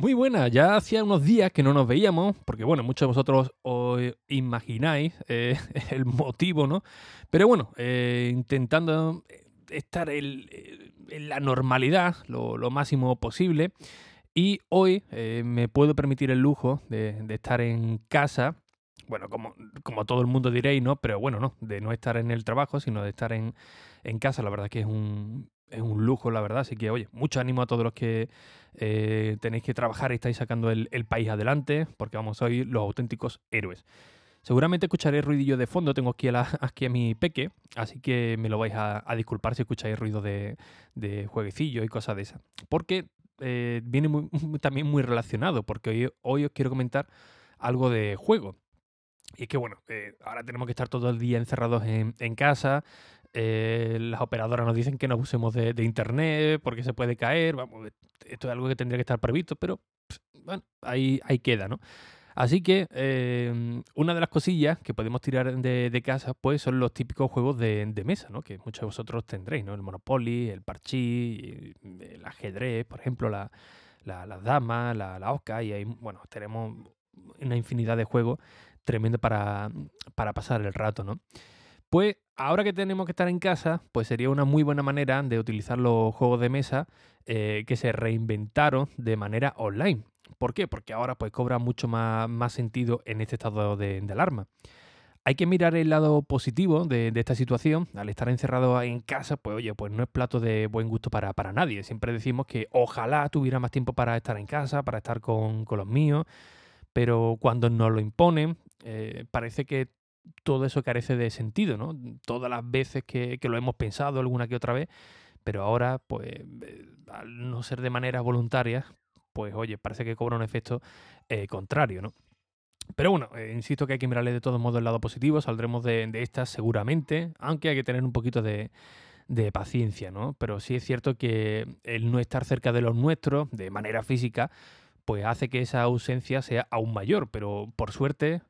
Muy buena, ya hacía unos días que no nos veíamos, porque bueno, muchos de vosotros os imagináis eh, el motivo, ¿no? Pero bueno, eh, intentando estar en, la normalidad lo, máximo posible. Y hoy eh, me puedo permitir el lujo de, estar en casa. Bueno, como, como todo el mundo diréis, ¿no? Pero bueno, no, de no estar en el trabajo, sino de estar en, en casa. La verdad que es un, es un lujo, la verdad. Así que, oye, mucho ánimo a todos los que eh, tenéis que trabajar y estáis sacando el, país adelante, porque vamos, a hoy los auténticos héroes. Seguramente escucharé ruidillo de fondo, tengo aquí a, aquí a mi peque, así que me lo vais a, disculpar si escucháis ruido de, de jueguecillo y cosas de esas. Porque eh, viene también muy relacionado, porque hoy, hoy os quiero comentar algo de juego. Y es que, bueno, eh, ahora tenemos que estar todo el día encerrados en, en casa, eh, las operadoras nos dicen que no usemos de, internet porque se puede caer. Vamos, esto es algo que tendría que estar previsto, pero bueno, ahí, ahí queda, ¿no? Así que em, una de las cosillas que podemos tirar de, casa, pues son los típicos juegos de, mesa, ¿no? Que muchos de vosotros tendréis, ¿no? El Monopoly, el Parchís, el ajedrez, por ejemplo, la, la, las damas, la, la Oscar, y ahí, bueno, tenemos una infinidad de juegos tremendos para, para pasar el rato, ¿no? Pues ahora que tenemos que estar en casa, pues sería una muy buena manera de utilizar los juegos de mesa eh, que se reinventaron de manera online. ¿Por qué? Porque ahora pues cobra mucho más, sentido en este estado de, alarma. Hay que mirar el lado positivo de, esta situación. Al estar encerrado en casa, pues oye, pues no es plato de buen gusto para, para nadie. Siempre decimos que ojalá tuviera más tiempo para estar en casa, para estar con, los míos, pero cuando nos lo imponen, eh, parece que todo eso carece de sentido, ¿no? Todas las veces que, lo hemos pensado alguna que otra vez, pero ahora, pues, eh, al no ser de manera voluntaria, pues oye, parece que cobra un efecto eh, contrario, ¿no? Pero bueno, eh, insisto que hay que mirarle de todos modos el lado positivo, saldremos de, de estas seguramente, aunque hay que tener un poquito de paciencia, ¿no? Pero sí es cierto que el no estar cerca de los nuestros, de manera física, pues hace que esa ausencia sea aún mayor, pero por suerte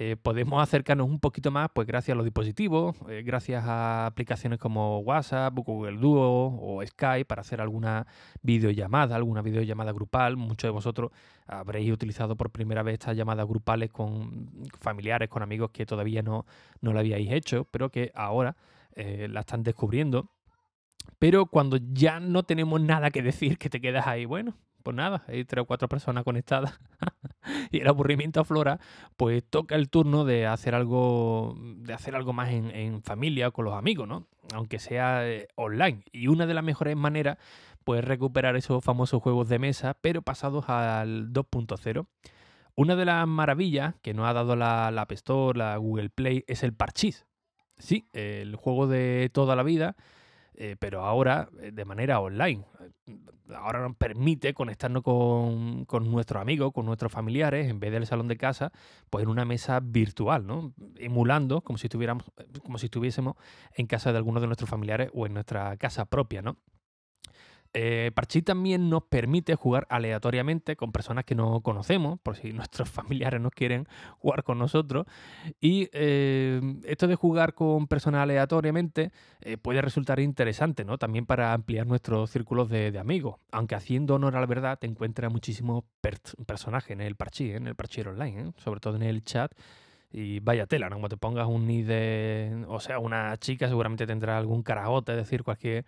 eh, podemos acercarnos un poquito más pues gracias a los dispositivos, eh, gracias a aplicaciones como WhatsApp, Google Duo o Skype para hacer alguna videollamada, alguna videollamada grupal. Muchos de vosotros habréis utilizado por primera vez estas llamadas grupales con familiares, con amigos que todavía no, no lo habíais hecho, pero que ahora eh, la están descubriendo. Pero cuando ya no tenemos nada que decir, que te quedas ahí, bueno, pues nada, hay tres o cuatro personas conectadas y el aburrimiento aflora, pues toca el turno de hacer algo, de hacer algo más en, familia o con los amigos, ¿no? Aunque sea eh, online. Y una de las mejores maneras, pues recuperar esos famosos juegos de mesa, pero pasados al 2.0. Una de las maravillas que nos ha dado la, la App Store, la Google Play, es el Parchís. Sí, el juego de toda la vida eh, pero ahora eh, de manera online. Ahora nos permite conectarnos con, con, nuestros amigos, con nuestros familiares, en vez del salón de casa, pues en una mesa virtual, ¿no? Emulando como si estuviéramos, como si estuviésemos en casa de alguno de nuestros familiares o en nuestra casa propia, ¿no? Eh, también nos permite jugar aleatoriamente con personas que no conocemos, por si nuestros familiares no quieren jugar con nosotros. Y eh, esto de jugar con personas aleatoriamente eh, puede resultar interesante, ¿no? También para ampliar nuestros círculos de, amigos. Aunque haciendo honor a la verdad, te encuentras muchísimos personajes en el Parchís, en el Parchís online, sobre todo en el chat. Y vaya tela, ¿no? Como te pongas un ni. O sea, una chica seguramente tendrá algún carajote, es decir, cualquier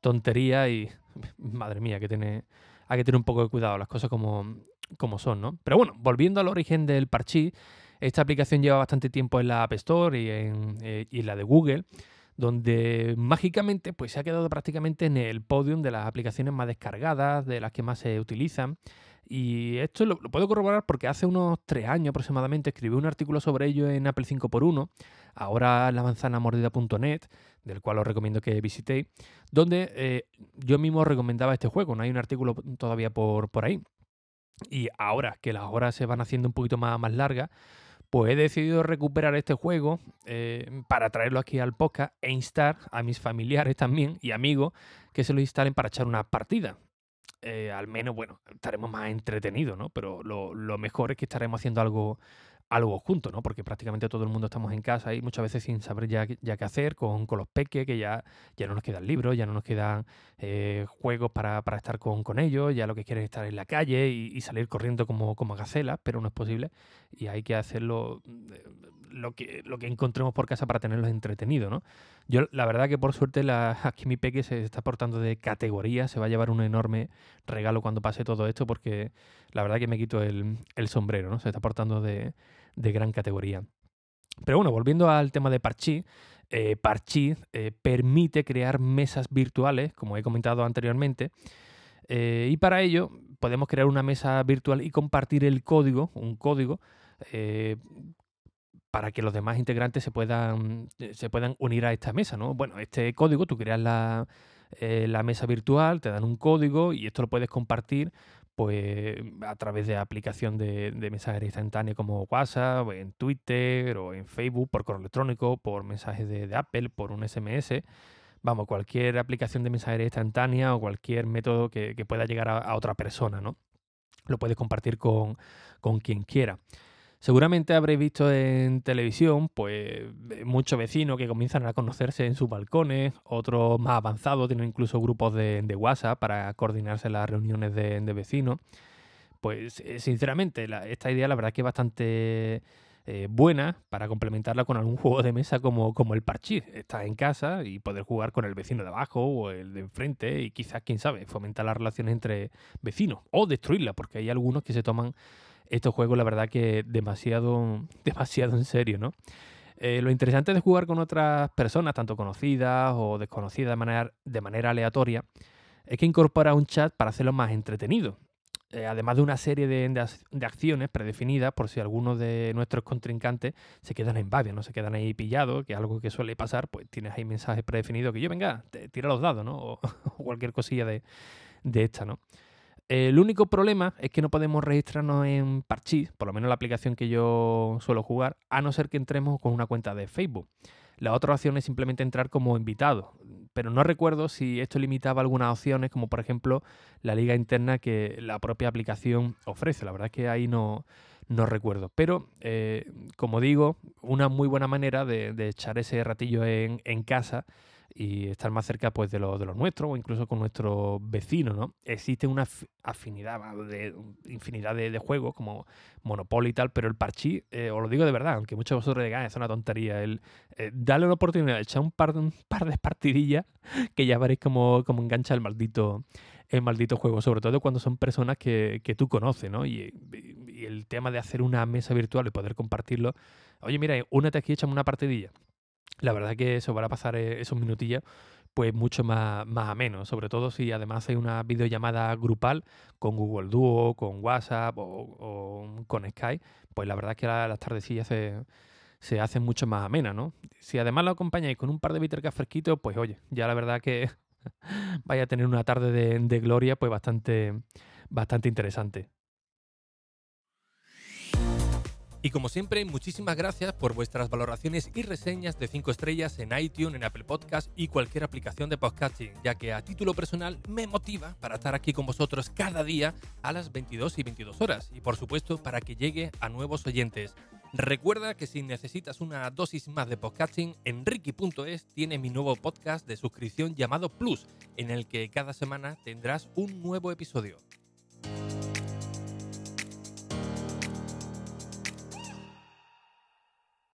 tontería y madre mía, que tiene, hay que tener un poco de cuidado, las cosas como, como son, ¿no? Pero bueno, volviendo al origen del Parchís, esta aplicación lleva bastante tiempo en la App Store y en, eh, y en la de Google, donde mágicamente pues, se ha quedado prácticamente en el podium de las aplicaciones más descargadas, de las que más se utilizan. Y esto lo, puedo corroborar porque hace unos tres años aproximadamente escribí un artículo sobre ello en Apple 5x1, ahora la manzana mordida.net, del cual os recomiendo que visitéis, donde eh, yo mismo recomendaba este juego. No hay un artículo todavía por, por ahí. Y ahora que las horas se van haciendo un poquito más, más largas, pues he decidido recuperar este juego eh, para traerlo aquí al podcast e instar a mis familiares también y amigos que se lo instalen para echar una partida. Eh, al menos, bueno, estaremos más entretenidos, ¿no? Pero lo, mejor es que estaremos haciendo algo, algo juntos, ¿no? Porque prácticamente todo el mundo estamos en casa y muchas veces sin saber ya, ya qué hacer con, con, los peques, que ya, ya no nos quedan libros, ya no nos quedan eh, juegos para, para estar con, con, ellos, ya lo que quieren es estar en la calle y, salir corriendo como, como gacelas, pero no es posible y hay que hacerlo lo que, lo que encontremos por casa para tenerlos entretenidos, ¿no? Yo, la verdad que por suerte, la, aquí mi peque se está portando de categoría, se va a llevar un enorme regalo cuando pase todo esto, porque la verdad que me quito el, sombrero, ¿no? Se está portando de, gran categoría. Pero bueno, volviendo al tema de Parchi, eh, eh, permite crear mesas virtuales, como he comentado anteriormente, eh, y para ello podemos crear una mesa virtual y compartir el código, un código, eh, para que los demás integrantes se puedan, eh, se puedan unir a esta mesa, ¿no? Bueno, este código, tú creas la, eh, la mesa virtual, te dan un código y esto lo puedes compartir pues a través de aplicación de, de mensajería instantánea como WhatsApp, en Twitter o en Facebook, por correo electrónico, por mensajes de, Apple, por un SMS. Vamos, cualquier aplicación de mensajería instantánea o cualquier método que, pueda llegar a, a, otra persona, ¿no? Lo puedes compartir con, con quien quiera. Seguramente habréis visto en televisión, pues, muchos vecinos que comienzan a conocerse en sus balcones, otros más avanzados tienen incluso grupos de, WhatsApp para coordinarse las reuniones de, vecinos. Pues, eh, sinceramente, esta idea la verdad que es bastante eh, buena para complementarla con algún juego de mesa como, como el parchís. Estás en casa y poder jugar con el vecino de abajo o el de enfrente y quizás, quién sabe, fomentar las relaciones entre vecinos o destruirla, porque hay algunos que se toman estos juegos, la verdad que demasiado, demasiado en serio, ¿no? Eh, lo interesante de jugar con otras personas, tanto conocidas o desconocidas de manera, de manera aleatoria, es que incorpora un chat para hacerlo más entretenido. Eh, además de una serie de, de, acciones predefinidas por si algunos de nuestros contrincantes se quedan en babia, no se quedan ahí pillados, que es algo que suele pasar, pues tienes ahí mensajes predefinidos que yo, venga, te, tira los dados, ¿no? O, o cualquier cosilla de, de esta, ¿no? El único problema es que no podemos registrarnos en Parchís, por lo menos la aplicación que yo suelo jugar, a no ser que entremos con una cuenta de Facebook. La otra opción es simplemente entrar como invitado, pero no recuerdo si esto limitaba algunas opciones, como por ejemplo la liga interna que la propia aplicación ofrece. La verdad es que ahí no, no recuerdo. Pero, eh, como digo, una muy buena manera de, echar ese ratillo en, en casa y estar más cerca pues, de, lo, de los nuestros o incluso con nuestros vecinos. ¿no? Existe una afinidad de infinidad de, juegos como Monopoly y tal, pero el parchí, eh, os lo digo de verdad, aunque muchos de vosotros digan, ah, es una tontería, el, eh, darle una oportunidad de echar un par, un par de partidillas que ya veréis cómo, cómo engancha el maldito el maldito juego, sobre todo cuando son personas que, que tú conoces, ¿no? Y, y, el tema de hacer una mesa virtual y poder compartirlo. Oye, mira, únete aquí, échame una partidilla la verdad que eso a pasar eh, esos minutillos pues mucho más, más ameno, sobre todo si además hay una videollamada grupal con Google Duo, con WhatsApp o, con Skype, pues la verdad que las tardecillas se, se hacen mucho más amenas, ¿no? Si además lo acompañáis con un par de bittercas fresquitos, pues oye, ya la verdad que vaya a tener una tarde de, de gloria pues bastante, bastante interesante. Y como siempre, muchísimas gracias por vuestras valoraciones y reseñas de 5 estrellas en iTunes, en Apple Podcast y cualquier aplicación de podcasting, ya que a título personal me motiva para estar aquí con vosotros cada día a las 22 y 22 horas y por supuesto para que llegue a nuevos oyentes. Recuerda que si necesitas una dosis más de podcasting, en Ricky.es tiene mi nuevo podcast de suscripción llamado Plus, en el que cada semana tendrás un nuevo episodio.